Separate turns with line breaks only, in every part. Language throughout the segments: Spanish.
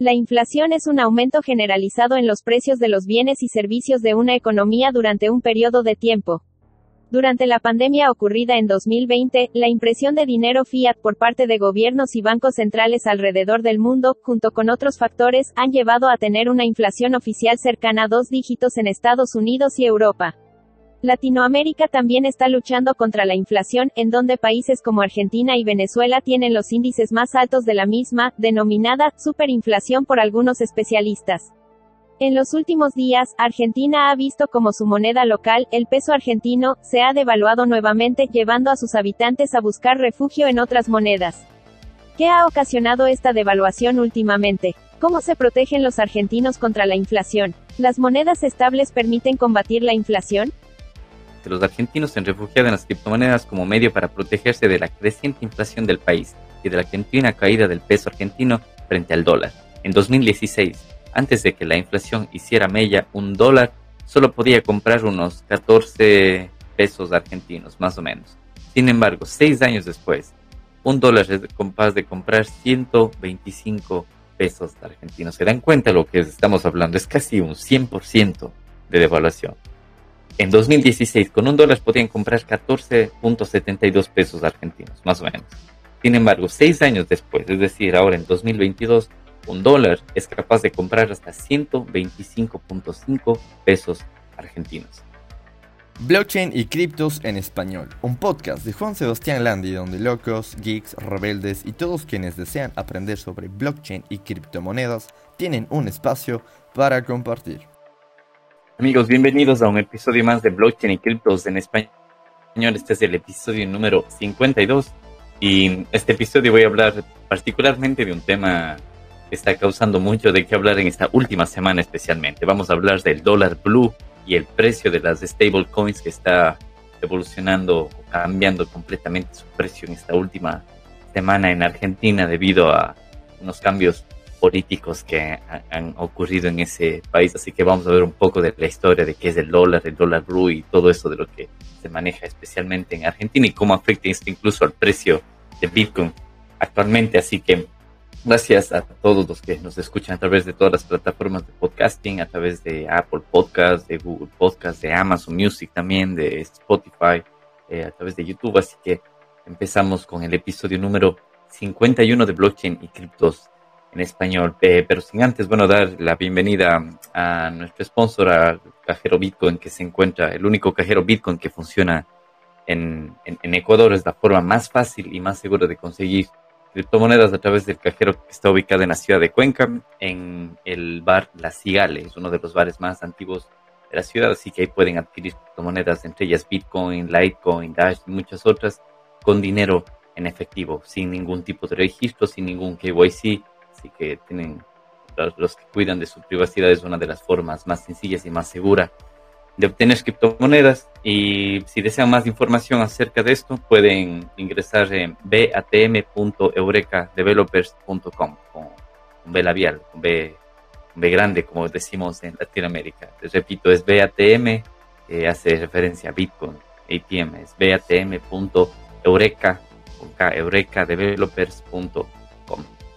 La inflación es un aumento generalizado en los precios de los bienes y servicios de una economía durante un periodo de tiempo. Durante la pandemia ocurrida en 2020, la impresión de dinero fiat por parte de gobiernos y bancos centrales alrededor del mundo, junto con otros factores, han llevado a tener una inflación oficial cercana a dos dígitos en Estados Unidos y Europa. Latinoamérica también está luchando contra la inflación, en donde países como Argentina y Venezuela tienen los índices más altos de la misma, denominada superinflación por algunos especialistas. En los últimos días, Argentina ha visto como su moneda local, el peso argentino, se ha devaluado nuevamente, llevando a sus habitantes a buscar refugio en otras monedas. ¿Qué ha ocasionado esta devaluación últimamente? ¿Cómo se protegen los argentinos contra la inflación? ¿Las monedas estables permiten combatir la inflación?
Los argentinos se han refugiado en las criptomonedas como medio para protegerse de la creciente inflación del país y de la continua caída del peso argentino frente al dólar. En 2016, antes de que la inflación hiciera mella, un dólar solo podía comprar unos 14 pesos argentinos, más o menos. Sin embargo, seis años después, un dólar es capaz de comprar 125 pesos argentinos. ¿Se dan cuenta lo que estamos hablando? Es casi un 100% de devaluación. En 2016, con un dólar podían comprar 14.72 pesos argentinos, más o menos. Sin embargo, seis años después, es decir, ahora en 2022, un dólar es capaz de comprar hasta 125.5 pesos argentinos.
Blockchain y criptos en español, un podcast de Juan Sebastián Landi donde locos, geeks, rebeldes y todos quienes desean aprender sobre blockchain y criptomonedas tienen un espacio para compartir.
Amigos, bienvenidos a un episodio más de Blockchain y Criptos en Español. Este es el episodio número 52 y este episodio voy a hablar particularmente de un tema que está causando mucho de qué hablar en esta última semana especialmente. Vamos a hablar del dólar blue y el precio de las stablecoins que está evolucionando cambiando completamente su precio en esta última semana en Argentina debido a unos cambios políticos que han ocurrido en ese país. Así que vamos a ver un poco de la historia de qué es el dólar, el dólar blue y todo eso de lo que se maneja especialmente en Argentina y cómo afecta esto incluso al precio de Bitcoin actualmente. Así que gracias a todos los que nos escuchan a través de todas las plataformas de podcasting, a través de Apple Podcast, de Google Podcast, de Amazon Music también, de Spotify, eh, a través de YouTube. Así que empezamos con el episodio número 51 de Blockchain y Criptos en español. Eh, pero sin antes, bueno, dar la bienvenida a nuestro sponsor, a Cajero Bitcoin, que se encuentra, el único cajero Bitcoin que funciona en, en, Ecuador. Es la forma más fácil y más segura de conseguir criptomonedas a través del cajero que está ubicado en la ciudad de Cuenca, en el bar La Cigale. Es uno de los bares más antiguos de la ciudad, así que ahí pueden adquirir criptomonedas, entre ellas Bitcoin, Litecoin, Dash y muchas otras, con dinero en efectivo, sin ningún tipo de registro, sin ningún KYC Así que tienen los, que cuidan de su privacidad es una de las formas más sencillas y más seguras de obtener criptomonedas. Y si desean más información acerca de esto, pueden ingresar en batm.eurekadevelopers.com con B labial, con B, B, grande, como decimos en Latinoamérica. Les repito, es BATM, que hace referencia a Bitcoin, ATM, es batm.eureka.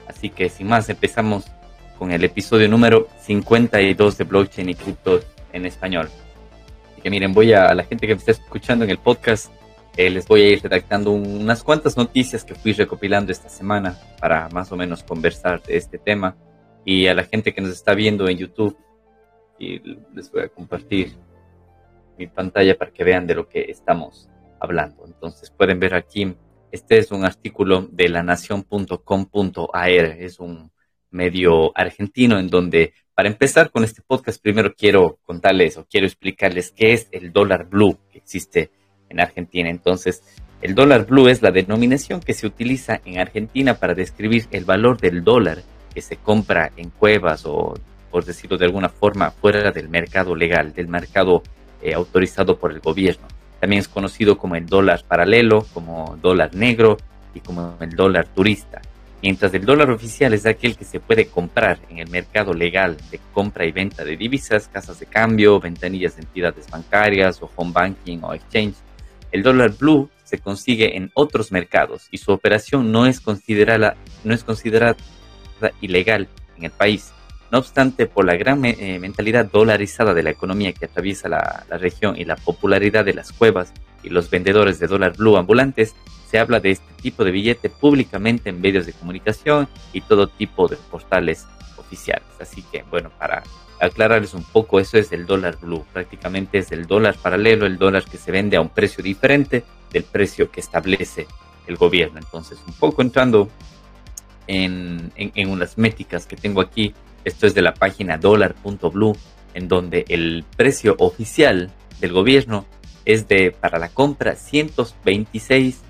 Así que sin más, empezamos con el episodio número 52 de Blockchain y Cripto en español. Así que miren, voy a, la gente que me está escuchando en el podcast, eh, les voy a ir redactando unas cuantas noticias que fui recopilando esta semana para más o menos conversar de este tema. Y a la gente que nos está viendo en YouTube, y les voy a compartir mi pantalla para que vean de lo que estamos hablando. Entonces pueden ver aquí este es un artículo de lanación.com.ar, es un medio argentino en donde, para empezar con este podcast, primero quiero contarles o quiero explicarles qué es el dólar blue que existe en Argentina. Entonces, el dólar blue es la denominación que se utiliza en Argentina para describir el valor del dólar que se compra en cuevas o, por decirlo de alguna forma, fuera del mercado legal, del mercado eh, autorizado por el gobierno. También es conocido como el dólar paralelo, como dólar negro y como el dólar turista. Mientras el dólar oficial es aquel que se puede comprar en el mercado legal de compra y venta de divisas, casas de cambio, ventanillas de entidades bancarias o home banking o exchange, el dólar blue se consigue en otros mercados y su operación no es considerada, no es considerada ilegal en el país. No obstante, por la gran eh, mentalidad dolarizada de la economía que atraviesa la, región y la popularidad de las cuevas y los vendedores de dólar blue ambulantes, se habla de este tipo de billete públicamente en medios de comunicación y todo tipo de portales oficiales. Así que, bueno, para aclararles un poco, eso es el dólar blue. Prácticamente es el dólar paralelo, el dólar que se vende a un precio diferente del precio que establece el gobierno. Entonces, un poco entrando en, en, unas métricas que tengo aquí, esto es de la página dólar.blue, en donde el precio oficial del gobierno es de, para la compra, 126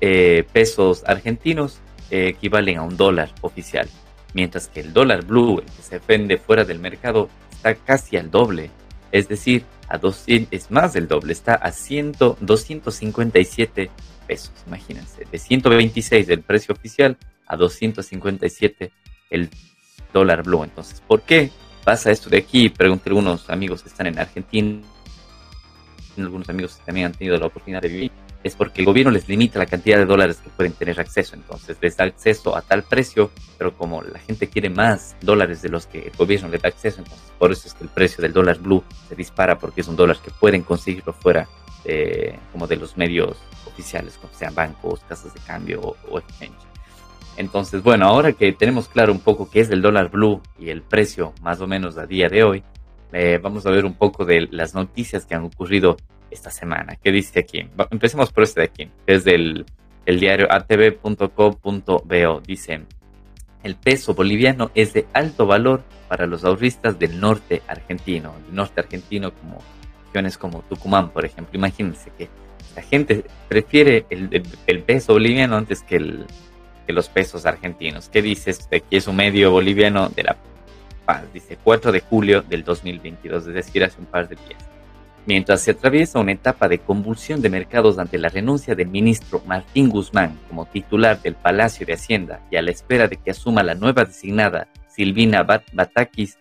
eh, pesos argentinos, eh, equivalen a un dólar oficial. Mientras que el dólar blue, el que se vende fuera del mercado, está casi al doble. Es decir, a 200, es más del doble, está a 100, 257 pesos, imagínense, de 126 del precio oficial a 257 el dólar blue. Entonces, ¿por qué pasa esto de aquí? Pregunté a algunos amigos que están en Argentina, algunos amigos que también han tenido la oportunidad de vivir, es porque el gobierno les limita la cantidad de dólares que pueden tener acceso. Entonces les da acceso a tal precio, pero como la gente quiere más dólares de los que el gobierno les da acceso, entonces por eso es que el precio del dólar blue se dispara porque es un dólar que pueden conseguirlo fuera de, como de los medios oficiales, como sean bancos, casas de cambio o, exchange. Entonces, bueno, ahora que tenemos claro un poco qué es el dólar blue y el precio más o menos a día de hoy, eh, vamos a ver un poco de las noticias que han ocurrido esta semana. ¿Qué dice aquí? Empecemos por este de aquí, es del el diario atv.co.bo. Dice, el peso boliviano es de alto valor para los ahorristas del norte argentino. El norte argentino como regiones como Tucumán, por ejemplo. Imagínense que la gente prefiere el, el, peso boliviano antes que, el, que los pesos argentinos. ¿Qué dice este? Aquí es un medio boliviano de La Paz. Dice 4 de julio del 2022, es decir, hace un par de días. Mientras se atraviesa una etapa de convulsión de mercados ante la renuncia del ministro Martín Guzmán como titular del Palacio de Hacienda y a la espera de que asuma la nueva designada Silvina Batakis,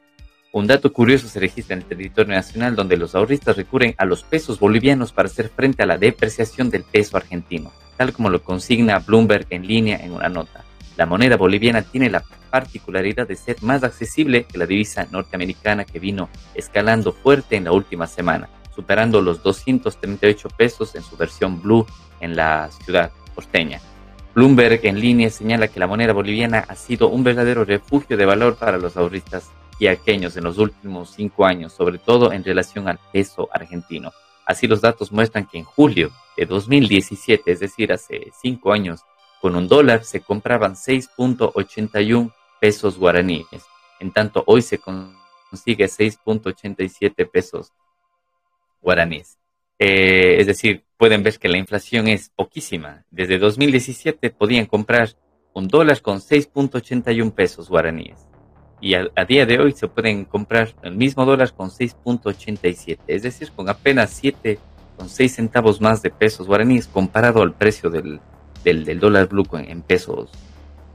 un dato curioso se registra en el territorio nacional donde los ahorristas recurren a los pesos bolivianos para hacer frente a la depreciación del peso argentino, tal como lo consigna Bloomberg en línea en una nota. La moneda boliviana tiene la particularidad de ser más accesible que la divisa norteamericana que vino escalando fuerte en la última semana superando los 238 pesos en su versión blue en la ciudad porteña. Bloomberg en línea señala que la moneda boliviana ha sido un verdadero refugio de valor para los ahorristas quiaqueños en los últimos cinco años, sobre todo en relación al peso argentino. Así los datos muestran que en julio de 2017, es decir, hace cinco años, con un dólar se compraban 6.81 pesos guaraníes. En tanto, hoy se consigue 6.87 pesos guaraníes. Eh, es decir, pueden ver que la inflación es poquísima. Desde 2017 podían comprar un dólar con 6.81 pesos guaraníes. Y a, día de hoy se pueden comprar el mismo dólar con 6.87. Es decir, con apenas 7 con 6 centavos más de pesos guaraníes comparado al precio del, del, dólar blue en pesos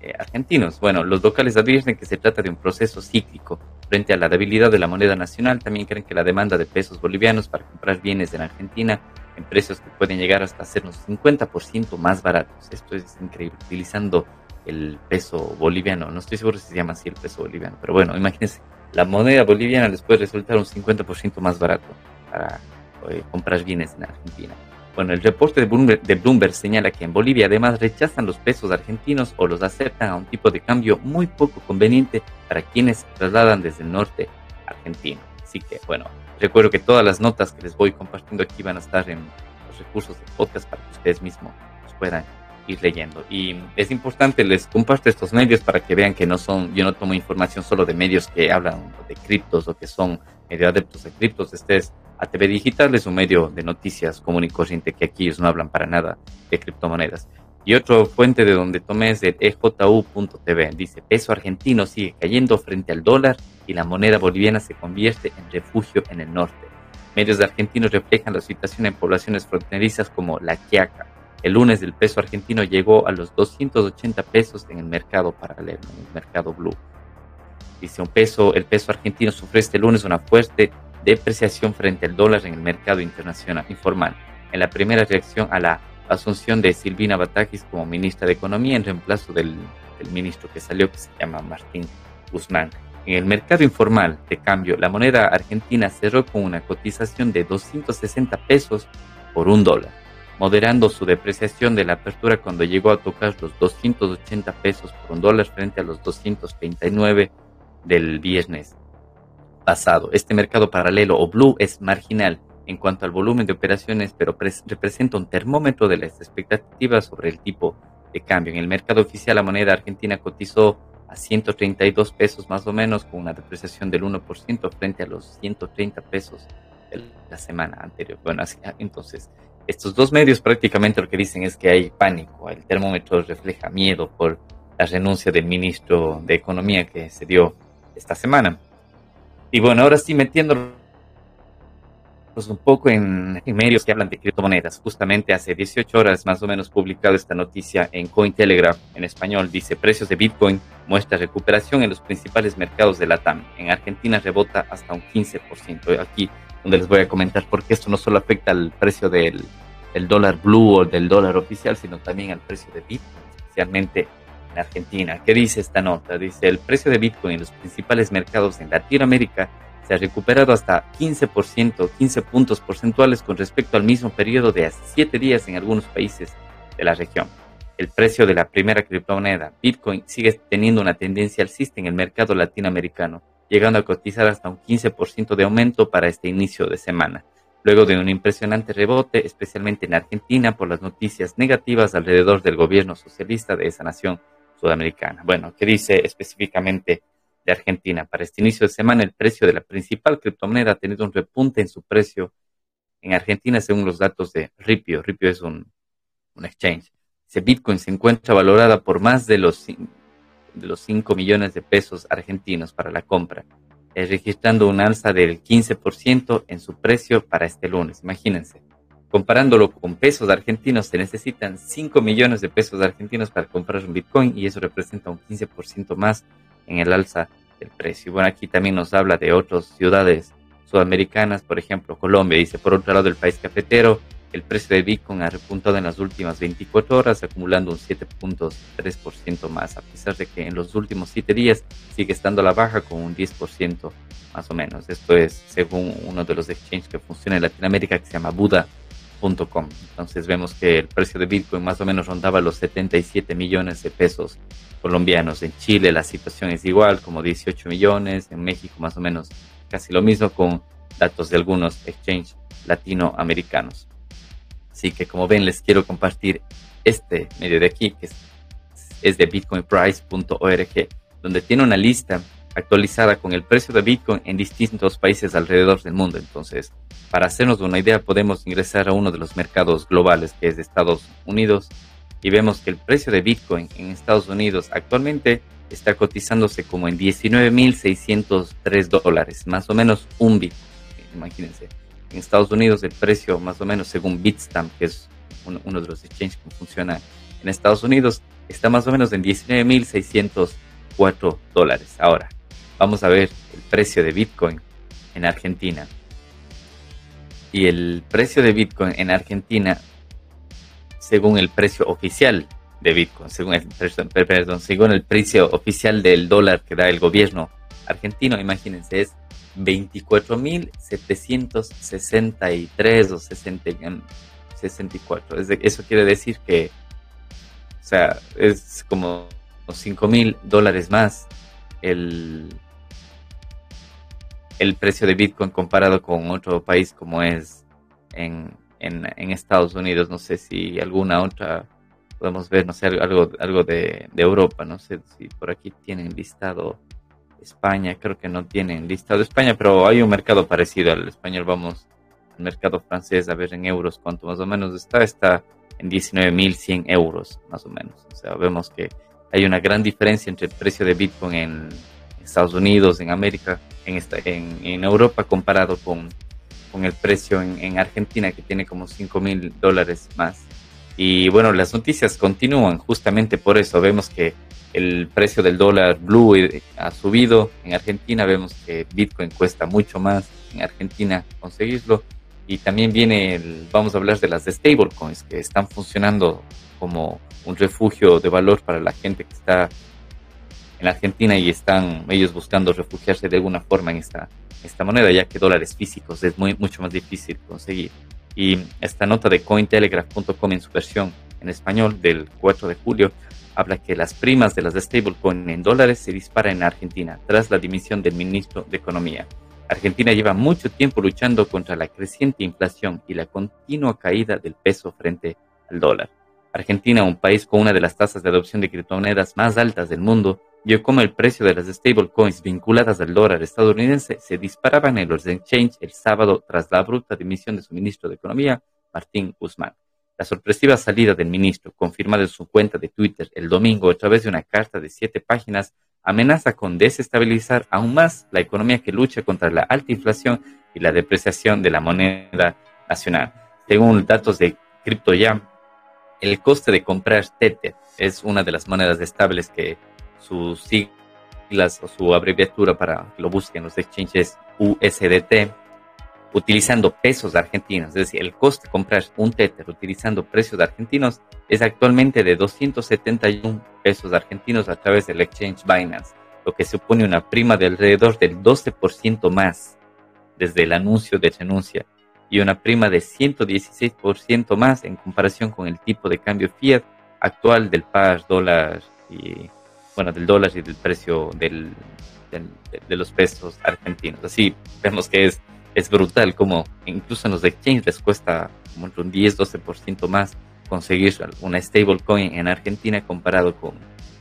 eh, argentinos. Bueno, los locales advierten que se trata de un proceso cíclico. Frente a la debilidad de la moneda nacional, también creen que la demanda de pesos bolivianos para comprar bienes en Argentina en precios que pueden llegar hasta ser unos 50% más baratos. Esto es increíble, utilizando el peso boliviano. No estoy seguro si se llama así el peso boliviano, pero bueno, imagínense, la moneda boliviana les puede resultar un 50% más barato para eh, comprar bienes en Argentina. Bueno, el reporte de Bloomberg, señala que en Bolivia además rechazan los pesos argentinos o los aceptan a un tipo de cambio muy poco conveniente para quienes trasladan desde el norte argentino. Así que, bueno, recuerdo que todas las notas que les voy compartiendo aquí van a estar en los recursos del podcast para que ustedes mismos los puedan ir leyendo. Y es importante, les comparto estos medios para que vean que no son, yo no tomo información solo de medios que hablan de criptos o que son medio adeptos a criptos. Este es ATV Digital, es un medio de noticias común y corriente que aquí ellos no hablan para nada de criptomonedas. Y otra fuente de donde tomé es de EJU.tv. Dice, peso argentino sigue cayendo frente al dólar y la moneda boliviana se convierte en refugio en el norte. Medios de argentinos reflejan la situación en poblaciones fronterizas como La Quiaca, el lunes el peso argentino llegó a los 280 pesos en el mercado paralelo, en el mercado blue. Dice un peso, el peso argentino sufrió este lunes una fuerte depreciación frente al dólar en el mercado internacional informal, en la primera reacción a la asunción de Silvina Batakis como ministra de Economía en reemplazo del, del ministro que salió, que se llama Martín Guzmán. En el mercado informal de cambio, la moneda argentina cerró con una cotización de 260 pesos por un dólar, moderando su depreciación de la apertura cuando llegó a tocar los 280 pesos por un dólar frente a los 239 del viernes pasado. Este mercado paralelo o blue es marginal en cuanto al volumen de operaciones, pero representa un termómetro de las expectativas sobre el tipo de cambio. En el mercado oficial la moneda argentina cotizó a 132 pesos más o menos, con una depreciación del 1% frente a los 130 pesos de la semana anterior. Bueno, ah, entonces, estos dos medios prácticamente lo que dicen es que hay pánico. El termómetro refleja miedo por la renuncia del ministro de Economía que se dio esta semana. Y bueno, ahora sí metiendo pues un poco en, medios que hablan de criptomonedas. Justamente hace 18 horas más o menos publicado esta noticia en Cointelegraph en español. Dice, precios de Bitcoin muestra recuperación en los principales mercados de la TAM. En Argentina rebota hasta un 15%. Aquí donde les voy a comentar porque esto no solo afecta al precio del, del dólar blue o del dólar oficial, sino también al precio de Bitcoin, especialmente en Argentina. ¿Qué dice esta nota? Dice, el precio de Bitcoin en los principales mercados en Latinoamérica se ha recuperado hasta 15%, 15 puntos porcentuales con respecto al mismo periodo de hace 7 días en algunos países de la región. El precio de la primera criptomoneda, Bitcoin, sigue teniendo una tendencia alcista en el mercado latinoamericano, llegando a cotizar hasta un 15% de aumento para este inicio de semana, luego de un impresionante rebote, especialmente en Argentina, por las noticias negativas alrededor del gobierno socialista de esa nación sudamericana. Bueno, ¿qué dice específicamente de Argentina. Para este inicio de semana, el precio de la principal criptomoneda ha tenido un repunte en su precio en Argentina, según los datos de Ripio. Ripio es un, exchange. Ese Bitcoin se encuentra valorada por más de los, de los 5 millones de pesos argentinos para la compra, eh, registrando un alza del 15% en su precio para este lunes. Imagínense. Comparándolo con pesos argentinos, se necesitan 5 millones de pesos argentinos para comprar un Bitcoin y eso representa un 15% más en el alza del precio. Bueno, aquí también nos habla de otras ciudades sudamericanas, por ejemplo, Colombia. Dice, por otro lado, el país cafetero, el precio de Bitcoin ha repuntado en las últimas 24 horas, acumulando un 7.3% más, a pesar de que en los últimos 7 días sigue estando a la baja con un 10% más o menos. Esto es según uno de los exchanges que funciona en Latinoamérica que se llama Buda.com. Entonces vemos que el precio de Bitcoin más o menos rondaba los 77 millones de pesos colombianos. En Chile la situación es igual, como 18 millones, en México más o menos casi lo mismo con datos de algunos exchanges latinoamericanos. Así que como ven les quiero compartir este medio de aquí que es, de bitcoinprice.org, donde tiene una lista actualizada con el precio de Bitcoin en distintos países alrededor del mundo. Entonces, para hacernos una idea, podemos ingresar a uno de los mercados globales, que es de Estados Unidos, y vemos que el precio de Bitcoin en Estados Unidos actualmente está cotizándose como en 19.603 dólares, más o menos un bit. Imagínense, en Estados Unidos el precio más o menos según Bitstamp, que es uno, de los exchanges que funciona en Estados Unidos, está más o menos en 19.604 dólares. Ahora, vamos a ver el precio de Bitcoin en Argentina. Y el precio de Bitcoin en Argentina según el precio oficial de Bitcoin, según el, perdón, según el precio oficial del dólar que da el gobierno argentino, imagínense, es 24.763 o 64. Eso quiere decir que, o sea, es como 5 mil dólares más el, el precio de Bitcoin comparado con otro país como es en, en, Estados Unidos. No sé si alguna otra podemos ver, no sé, algo, algo de, Europa. No sé si por aquí tienen listado España. Creo que no tienen listado España, pero hay un mercado parecido al español. Vamos al mercado francés a ver en euros cuánto más o menos está. Está en 19.100 euros, más o menos. O sea, vemos que hay una gran diferencia entre el precio de Bitcoin en Estados Unidos, en América, en, esta, en, en Europa comparado con con el precio en, Argentina que tiene como 5 mil dólares más. Y bueno, las noticias continúan justamente por eso. Vemos que el precio del dólar blue ha subido en Argentina. Vemos que Bitcoin cuesta mucho más en Argentina conseguirlo. Y también viene, el, vamos a hablar de las stablecoins que están funcionando como un refugio de valor para la gente que está en Argentina y están ellos buscando refugiarse de alguna forma en esta, esta moneda, ya que dólares físicos es muy, mucho más difícil conseguir. Y esta nota de Cointelegraph.com en su versión en español del 4 de julio habla que las primas de las stablecoin en dólares se disparan en Argentina tras la dimisión del ministro de Economía. Argentina lleva mucho tiempo luchando contra la creciente inflación y la continua caída del peso frente al dólar. Argentina, un país con una de las tasas de adopción de criptomonedas más altas del mundo, vio cómo el precio de las stablecoins vinculadas al dólar estadounidense se disparaban en los exchange el sábado tras la abrupta dimisión de su ministro de Economía, Martín Guzmán. La sorpresiva salida del ministro, confirmada en su cuenta de Twitter el domingo a través de una carta de siete páginas, amenaza con desestabilizar aún más la economía que lucha contra la alta inflación y la depreciación de la moneda nacional. Según datos de CryptoYam, el coste de comprar Tether es una de las monedas estables que sus siglas o su abreviatura para que lo busquen los exchanges USDT, utilizando pesos argentinos. Es decir, el coste de comprar un Tether utilizando precios argentinos es actualmente de 271 pesos argentinos a través del exchange Binance, lo que supone una prima de alrededor del 12% más desde el anuncio de renuncia y una prima de 116% más en comparación con el tipo de cambio fiat actual del par dólar y bueno del dólar y del precio del, de los pesos argentinos. Así vemos que es, es brutal como incluso en los exchanges les cuesta como un 10-12% más conseguir una stablecoin en Argentina comparado con,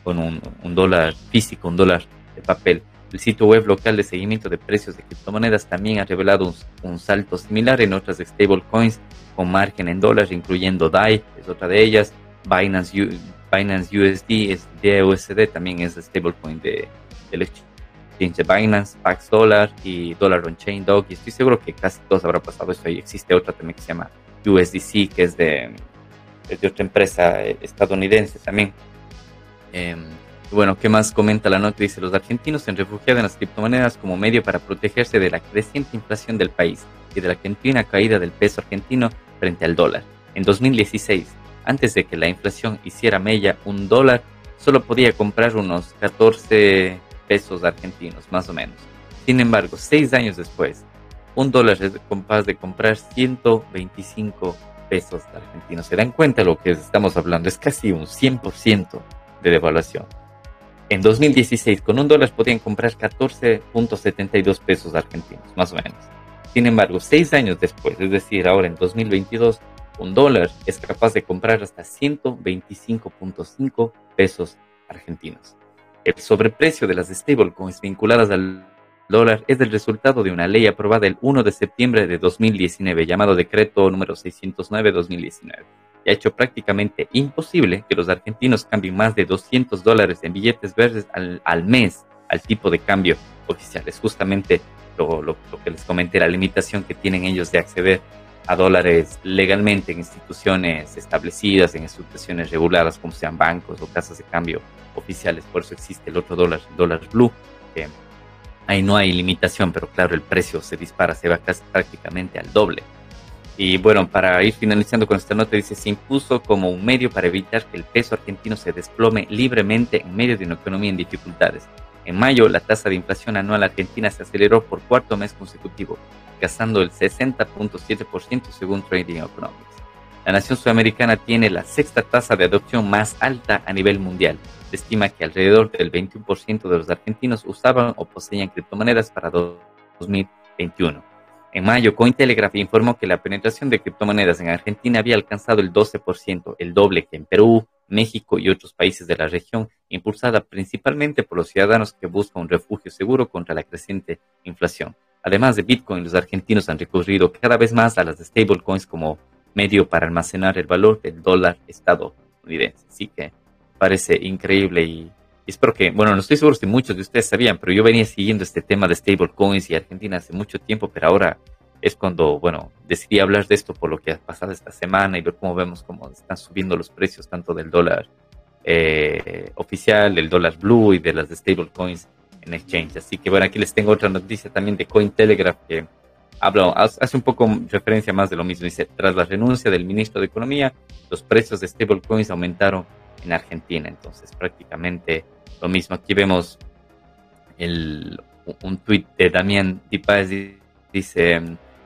con un, un dólar físico, un dólar de papel. El sitio web local de seguimiento de precios de criptomonedas también ha revelado un, salto similar en otras stablecoins con margen en dólares, incluyendo DAI, es otra de ellas, Binance, Binance USD, es DUSD, también es stablecoin de, del exchange de Binance, Pax Dollar y Dollar on Chain Dog. Y estoy seguro que casi todos habrá pasado eso. Y existe otra también que se llama USDC, que es de, de otra empresa eh, estadounidense también. Em, bueno, ¿qué más comenta la nota? Dice, los argentinos se han refugiado en las criptomonedas como medio para protegerse de la creciente inflación del país y de la continua caída del peso argentino frente al dólar. En 2016, antes de que la inflación hiciera mella, un dólar solo podía comprar unos 14 pesos argentinos, más o menos. Sin embargo, seis años después, un dólar es capaz de comprar 125 pesos argentinos. ¿Se dan cuenta lo que estamos hablando? Es casi un 100% de devaluación. En 2016, con un dólar podían comprar 14.72 pesos argentinos, más o menos. Sin embargo, seis años después, es decir, ahora en 2022, un dólar es capaz de comprar hasta 125.5 pesos argentinos. El sobreprecio de las stablecoins vinculadas al dólar es el resultado de una ley aprobada el 1 de septiembre de 2019, llamado Decreto número 609-2019 y ha hecho prácticamente imposible que los argentinos cambien más de 200 dólares en billetes verdes al, mes al tipo de cambio oficial. Es justamente lo, lo, que les comenté, la limitación que tienen ellos de acceder a dólares legalmente en instituciones establecidas, en instituciones reguladas como sean bancos o casas de cambio oficiales. Por eso existe el otro dólar, el dólar blue, que ahí no hay limitación, pero claro, el precio se dispara, se va casi prácticamente al doble. Y bueno, para ir finalizando con esta nota, dice, se impuso como un medio para evitar que el peso argentino se desplome libremente en medio de una economía en dificultades. En mayo, la tasa de inflación anual argentina se aceleró por cuarto mes consecutivo, el 60.7% según Trading Economics. La nación sudamericana tiene la sexta tasa de adopción más alta a nivel mundial. Se estima que alrededor del 21% de los argentinos usaban o poseían criptomonedas para 2021 en mayo, Cointelegraph informó que la penetración de criptomonedas en Argentina había alcanzado el 12%, el doble que en Perú, México y otros países de la región, impulsada principalmente por los ciudadanos que buscan un refugio seguro contra la creciente inflación. Además de Bitcoin, los argentinos han recurrido cada vez más a las stablecoins como medio para almacenar el valor del dólar estadounidense. Así que parece increíble y espero que, bueno, no estoy seguro si muchos de ustedes sabían, pero yo venía siguiendo este tema de stablecoins y Argentina hace mucho tiempo, pero ahora es cuando, bueno, decidí hablar de esto por lo que ha pasado esta semana y ver cómo vemos cómo están subiendo los precios tanto del dólar eh, oficial, del dólar blue y de las stablecoins en exchange. Así que bueno, aquí les tengo otra noticia también de Cointelegraph que habla, hace un poco referencia más de lo mismo. Dice, tras la renuncia del ministro de Economía, los precios de stablecoins aumentaron en Argentina. Entonces prácticamente lo mismo. Aquí vemos el, un tuit de Damián Tipaz, dice,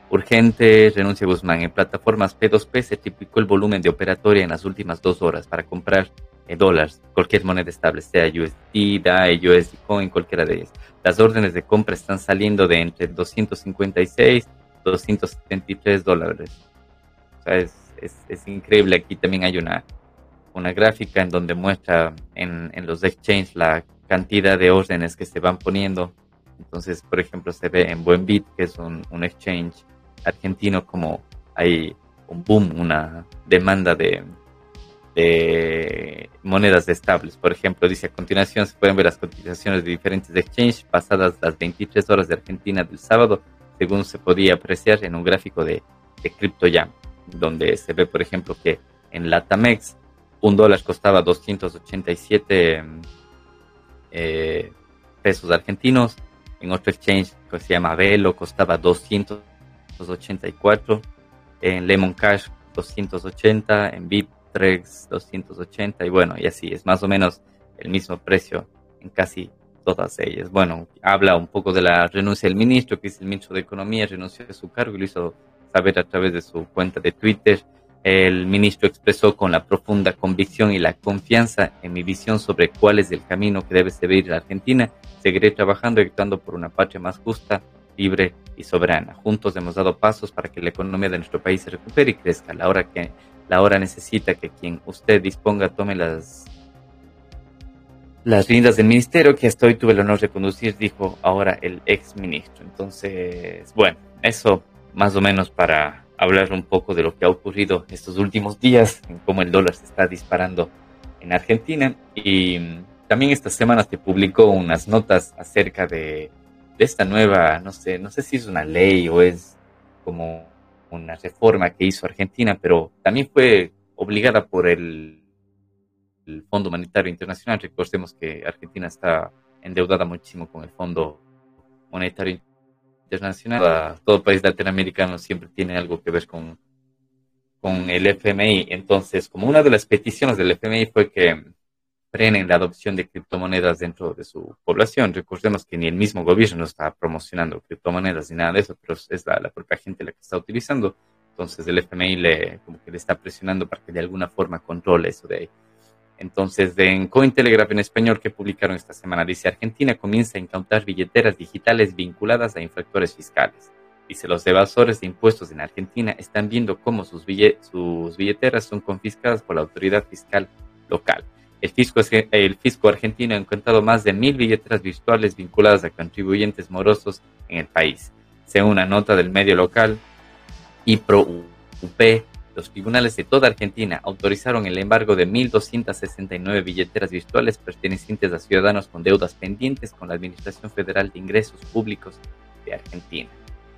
urgente, renuncia Guzmán. En plataformas P2P se triplicó el volumen de operatoria en las últimas dos horas para comprar eh, dólares, cualquier moneda estable, sea USD, DAI, USD Coin, cualquiera de ellas. Las órdenes de compra están saliendo de entre 256 273 dólares. O sea, es, es, increíble. Aquí también hay una, una gráfica en donde muestra en, en los exchanges la cantidad de órdenes que se van poniendo. Entonces, por ejemplo, se ve en Buenbit, que es un, un exchange argentino, como hay un boom, una demanda de, de monedas estables. Por ejemplo, dice a continuación se pueden ver las cotizaciones de diferentes exchanges pasadas las 23 horas de Argentina del sábado, según se podía apreciar en un gráfico de, de CryptoJam, donde se ve, por ejemplo, que en Latamex un dólar costaba 287 eh, pesos argentinos, en otro exchange que se llama Velo costaba 284, en Lemon Cash 280, en Bit 280 y bueno, y así es más o menos el mismo precio en casi todas ellas. Bueno, habla un poco de la renuncia del ministro, que es el ministro de Economía, renunció a su cargo y lo hizo saber a través de su cuenta de Twitter. El ministro expresó con la profunda convicción y la confianza en mi visión sobre cuál es el camino que debe seguir la Argentina. Seguiré trabajando y actuando por una patria más justa, libre y soberana. Juntos hemos dado pasos para que la economía de nuestro país se recupere y crezca. La hora que la hora necesita que quien usted disponga tome las, las riendas del ministerio que hasta hoy tuve el honor de conducir, dijo ahora el ex ministro. Entonces, bueno, eso más o menos para hablar un poco de lo que ha ocurrido estos últimos días, en cómo el dólar se está disparando en Argentina. Y también esta semana se publicó unas notas acerca de, de esta nueva, no sé, no sé si es una ley o es como una reforma que hizo Argentina, pero también fue obligada por el, Fondo Monetario Internacional. Recordemos que Argentina está endeudada muchísimo con el Fondo Monetario Internacional. Todo país latinoamericano siempre tiene algo que ver con, con el FMI. Entonces, como una de las peticiones del FMI fue que frenen la adopción de criptomonedas dentro de su población. Recordemos que ni el mismo gobierno está promocionando criptomonedas ni nada de eso, pero es la, propia gente la que está utilizando. Entonces el FMI le, como que le está presionando para que de alguna forma controle eso de ahí. Entonces, en Cointelegraph en español que publicaron esta semana, dice Argentina comienza a incautar billeteras digitales vinculadas a infractores fiscales. Dice, los evasores de impuestos en Argentina están viendo cómo sus, sus billeteras son confiscadas por la autoridad fiscal local. El fisco, argentino ha encontrado más de mil billeteras virtuales vinculadas a contribuyentes morosos en el país. Según una nota del medio local, IPRO-UP, los tribunales de toda Argentina autorizaron el embargo de 1.269 billeteras virtuales pertenecientes a ciudadanos con deudas pendientes con la Administración Federal de Ingresos Públicos de Argentina.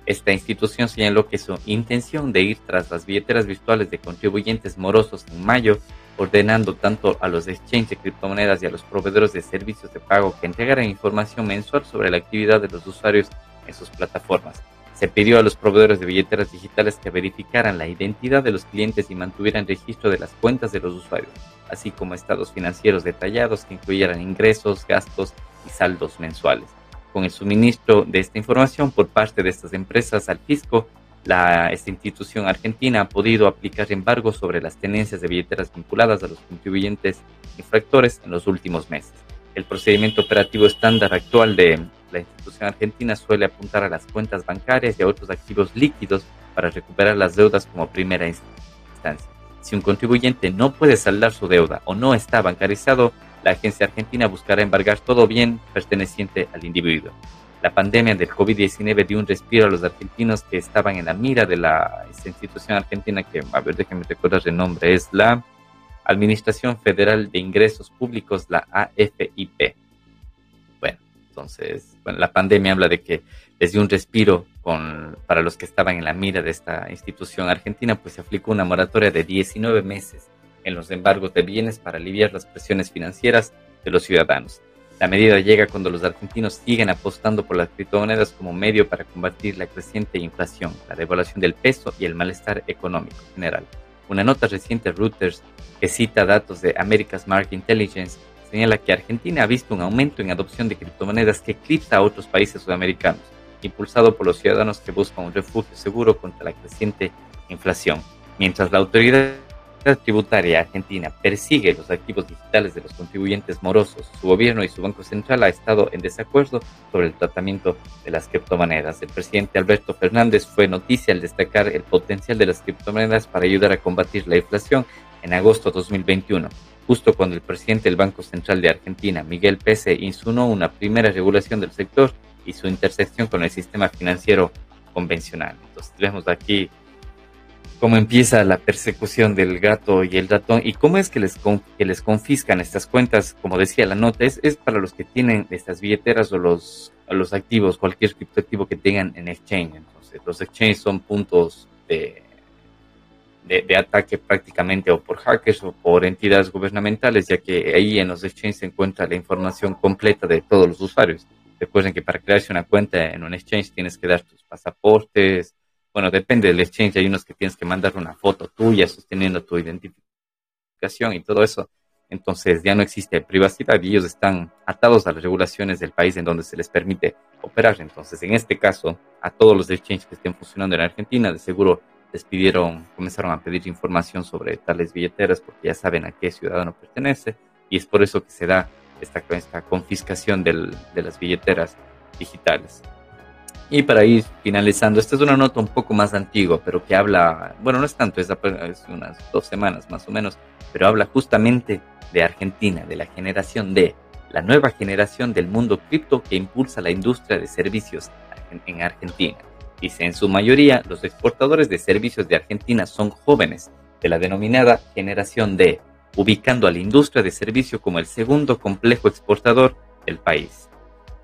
Esta institución señaló que su intención de ir tras las billeteras virtuales de contribuyentes morosos en mayo, ordenando tanto a los exchanges de criptomonedas y a los proveedores de servicios de pago que entregaran información mensual sobre la actividad de los usuarios en sus plataformas. Se pidió a los proveedores de billeteras digitales que verificaran la identidad de los clientes y mantuvieran registro de las cuentas de los usuarios, así como estados financieros detallados que incluyeran ingresos, gastos y saldos mensuales con el suministro de esta información por parte de estas empresas al fisco, la, esta institución argentina ha podido aplicar embargos sobre las tenencias de billeteras vinculadas a los contribuyentes infractores en los últimos meses. El procedimiento operativo estándar actual de la institución argentina suele apuntar a las cuentas bancarias y a otros activos líquidos para recuperar las deudas como primera instancia. Si un contribuyente no puede saldar su deuda o no está bancarizado, la agencia argentina buscará embargar todo bien perteneciente al individuo. La pandemia del COVID-19 dio un respiro a los argentinos que estaban en la mira de la institución argentina que, a ver, déjenme recordar el nombre, es la Administración Federal de Ingresos Públicos, la AFIP. Bueno, entonces, la pandemia habla de que les dio un respiro para los que estaban en la mira de esta institución argentina, pues se aplicó una moratoria de 19 meses en los embargos de bienes para aliviar las presiones financieras de los ciudadanos. La medida llega cuando los argentinos siguen apostando por las criptomonedas como medio para combatir la creciente inflación, la devaluación del peso y el malestar económico general. Una nota reciente Reuters que cita datos de America's Market Intelligence señala que Argentina ha visto un aumento en adopción de criptomonedas que eclipsa a otros países sudamericanos, impulsado por los ciudadanos que buscan un refugio seguro contra la creciente inflación, mientras la autoridad tributaria argentina persigue los activos digitales de los contribuyentes morosos, su gobierno y su Banco Central ha estado en desacuerdo sobre el tratamiento de las criptomonedas. El presidente Alberto Fernández fue noticia al destacar el potencial de las criptomonedas para ayudar a combatir la inflación en agosto de 2021, justo cuando el presidente del Banco Central de Argentina, Miguel Pese, insunó una primera regulación del sector y su intersección con el sistema financiero convencional. Entonces, vemos aquí cómo empieza la persecución del gato y el ratón y cómo es que les, que les confiscan estas cuentas, como decía la nota, es, es para los que tienen estas billeteras o los, los activos, cualquier criptoactivo que tengan en exchange. Entonces, los exchanges son puntos de, de, de, ataque prácticamente o por hackers o por entidades gubernamentales, ya que ahí en los exchanges se encuentra la información completa de todos los usuarios. Recuerden que para crearse una cuenta en un exchange tienes que dar tus pasaportes, bueno, depende del exchange, hay unos que tienes que mandar una foto tuya sosteniendo tu identificación y todo eso. Entonces ya no existe privacidad y ellos están atados a las regulaciones del país en donde se les permite operar. Entonces, en este caso, a todos los exchanges que estén funcionando en Argentina, de seguro les pidieron, comenzaron a pedir información sobre tales billeteras porque ya saben a qué ciudadano pertenece y es por eso que se da esta, esta confiscación del, de las billeteras digitales. Y para ir finalizando, esta es una nota un poco más antigua, pero que habla, bueno, no es tanto, es unas dos semanas más o menos, pero habla justamente de Argentina, de la generación D, la nueva generación del mundo cripto que impulsa la industria de servicios en Argentina. Dice, en su mayoría, los exportadores de servicios de Argentina son jóvenes, de la denominada generación D, ubicando a la industria de servicio como el segundo complejo exportador del país.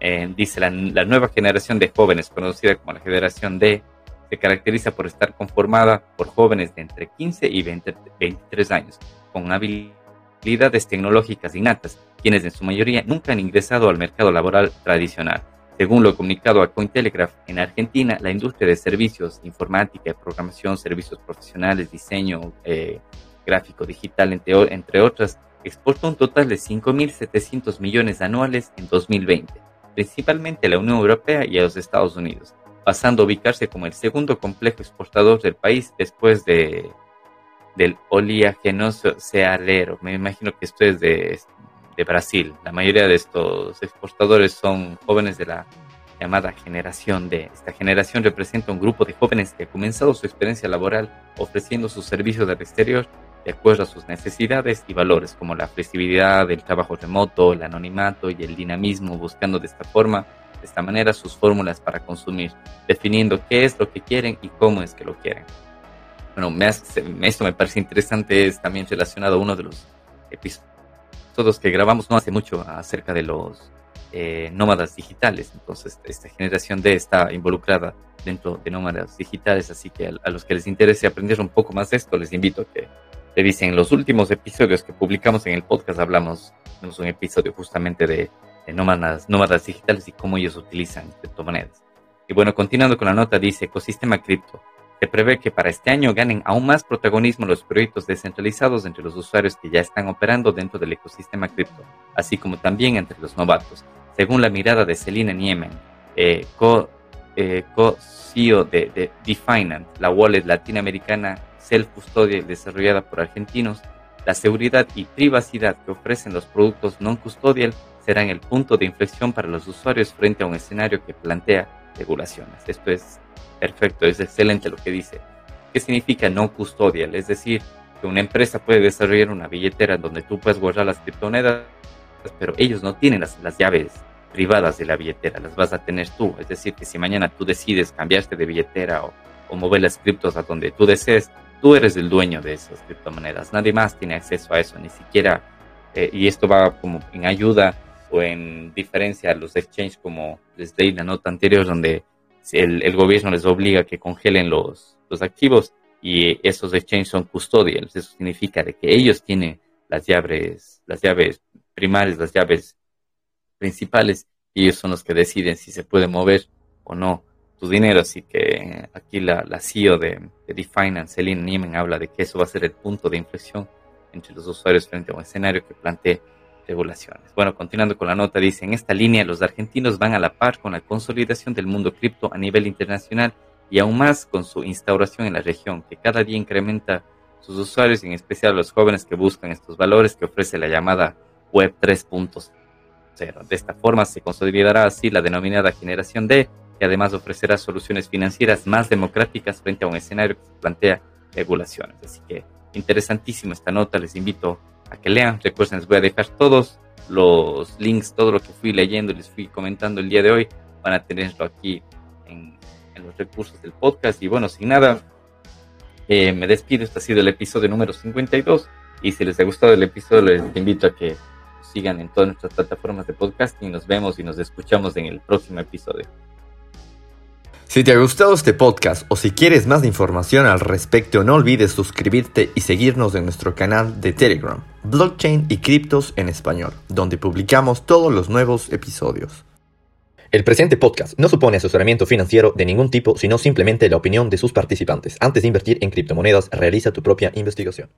Eh, dice la, nueva generación de jóvenes, conocida como la generación D, se caracteriza por estar conformada por jóvenes de entre 15 y 23 años, con habilidades tecnológicas innatas, quienes en su mayoría nunca han ingresado al mercado laboral tradicional. Según lo comunicado a Cointelegraph, en Argentina, la industria de servicios, informática, programación, servicios profesionales, diseño eh, gráfico digital, entre, entre otras, exportó un total de 5.700 millones anuales en 2020 principalmente a la Unión Europea y a los Estados Unidos, pasando a ubicarse como el segundo complejo exportador del país después de del oleaginoso cealero. Me imagino que esto es de, de Brasil. La mayoría de estos exportadores son jóvenes de la llamada generación D. Esta generación representa un grupo de jóvenes que ha comenzado su experiencia laboral ofreciendo sus servicios al exterior de acuerdo a sus necesidades y valores, como la flexibilidad, el trabajo remoto, el anonimato y el dinamismo, buscando de esta forma, de esta manera, sus fórmulas para consumir, definiendo qué es lo que quieren y cómo es que lo quieren. Bueno, me esto me parece interesante, es también relacionado a uno de los episodios que grabamos no hace mucho acerca de los eh, nómadas digitales. Entonces, esta generación D está involucrada dentro de nómadas digitales, así que a, a los que les interese aprender un poco más de esto, les invito a que te dicen, en los últimos episodios que publicamos en el podcast hablamos, tenemos un episodio justamente de, nómadas, nómadas digitales y cómo ellos utilizan criptomonedas. Y bueno, continuando con la nota, dice, ecosistema cripto. Se prevé que para este año ganen aún más protagonismo los proyectos descentralizados entre los usuarios que ya están operando dentro del ecosistema cripto, así como también entre los novatos. Según la mirada de Selina Niemen, eh, co-CEO eh, co de, de Definant, la wallet latinoamericana self-custodial desarrollada por argentinos, la seguridad y privacidad que ofrecen los productos non-custodial serán el punto de inflexión para los usuarios frente a un escenario que plantea regulaciones. Esto es perfecto, es excelente lo que dice. ¿Qué significa non-custodial? Es decir, que una empresa puede desarrollar una billetera donde tú puedes guardar las criptomonedas, pero ellos no tienen las, las llaves privadas de la billetera, las vas a tener tú. Es decir, que si mañana tú decides cambiarte de billetera o, o mover las criptos a donde tú desees, tú eres el dueño de esas criptomonedas, nadie más tiene acceso a eso, ni siquiera, eh, y esto va como en ayuda o en diferencia a los exchanges como les leí la nota anterior donde el, el, gobierno les obliga a que congelen los, los activos y esos exchanges son custodials, eso significa de que ellos tienen las llaves, las llaves primarias, las llaves principales y ellos son los que deciden si se puede mover o no dinero. Así que aquí la, la CEO de, de Definance, Celine Niemen, habla de que eso va a ser el punto de inflexión entre los usuarios frente a un escenario que plantee regulaciones. Bueno, continuando con la nota, dice, en esta línea los argentinos van a la par con la consolidación del mundo cripto a nivel internacional y aún más con su instauración en la región, que cada día incrementa sus usuarios en especial los jóvenes que buscan estos valores que ofrece la llamada Web 3.0. De esta forma se consolidará así la denominada generación D, que además ofrecerá soluciones financieras más democráticas frente a un escenario que plantea regulaciones. Así que interesantísima esta nota, les invito a que lean. Recuerden, les voy a dejar todos los links, todo lo que fui leyendo les fui comentando el día de hoy, van a tenerlo aquí en, los recursos del podcast. Y bueno, sin nada, eh, me despido. Este ha sido el episodio número 52. Y si les ha gustado el episodio, les invito a que sigan en todas nuestras plataformas de podcast y nos vemos y nos escuchamos en el próximo episodio.
Si te ha gustado este podcast o si quieres más información al respecto, no olvides suscribirte y seguirnos en nuestro canal de Telegram, Blockchain y Criptos en Español, donde publicamos todos los nuevos episodios. El presente podcast no supone asesoramiento financiero de ningún tipo, sino simplemente la opinión de sus participantes. Antes de invertir en criptomonedas, realiza tu propia investigación.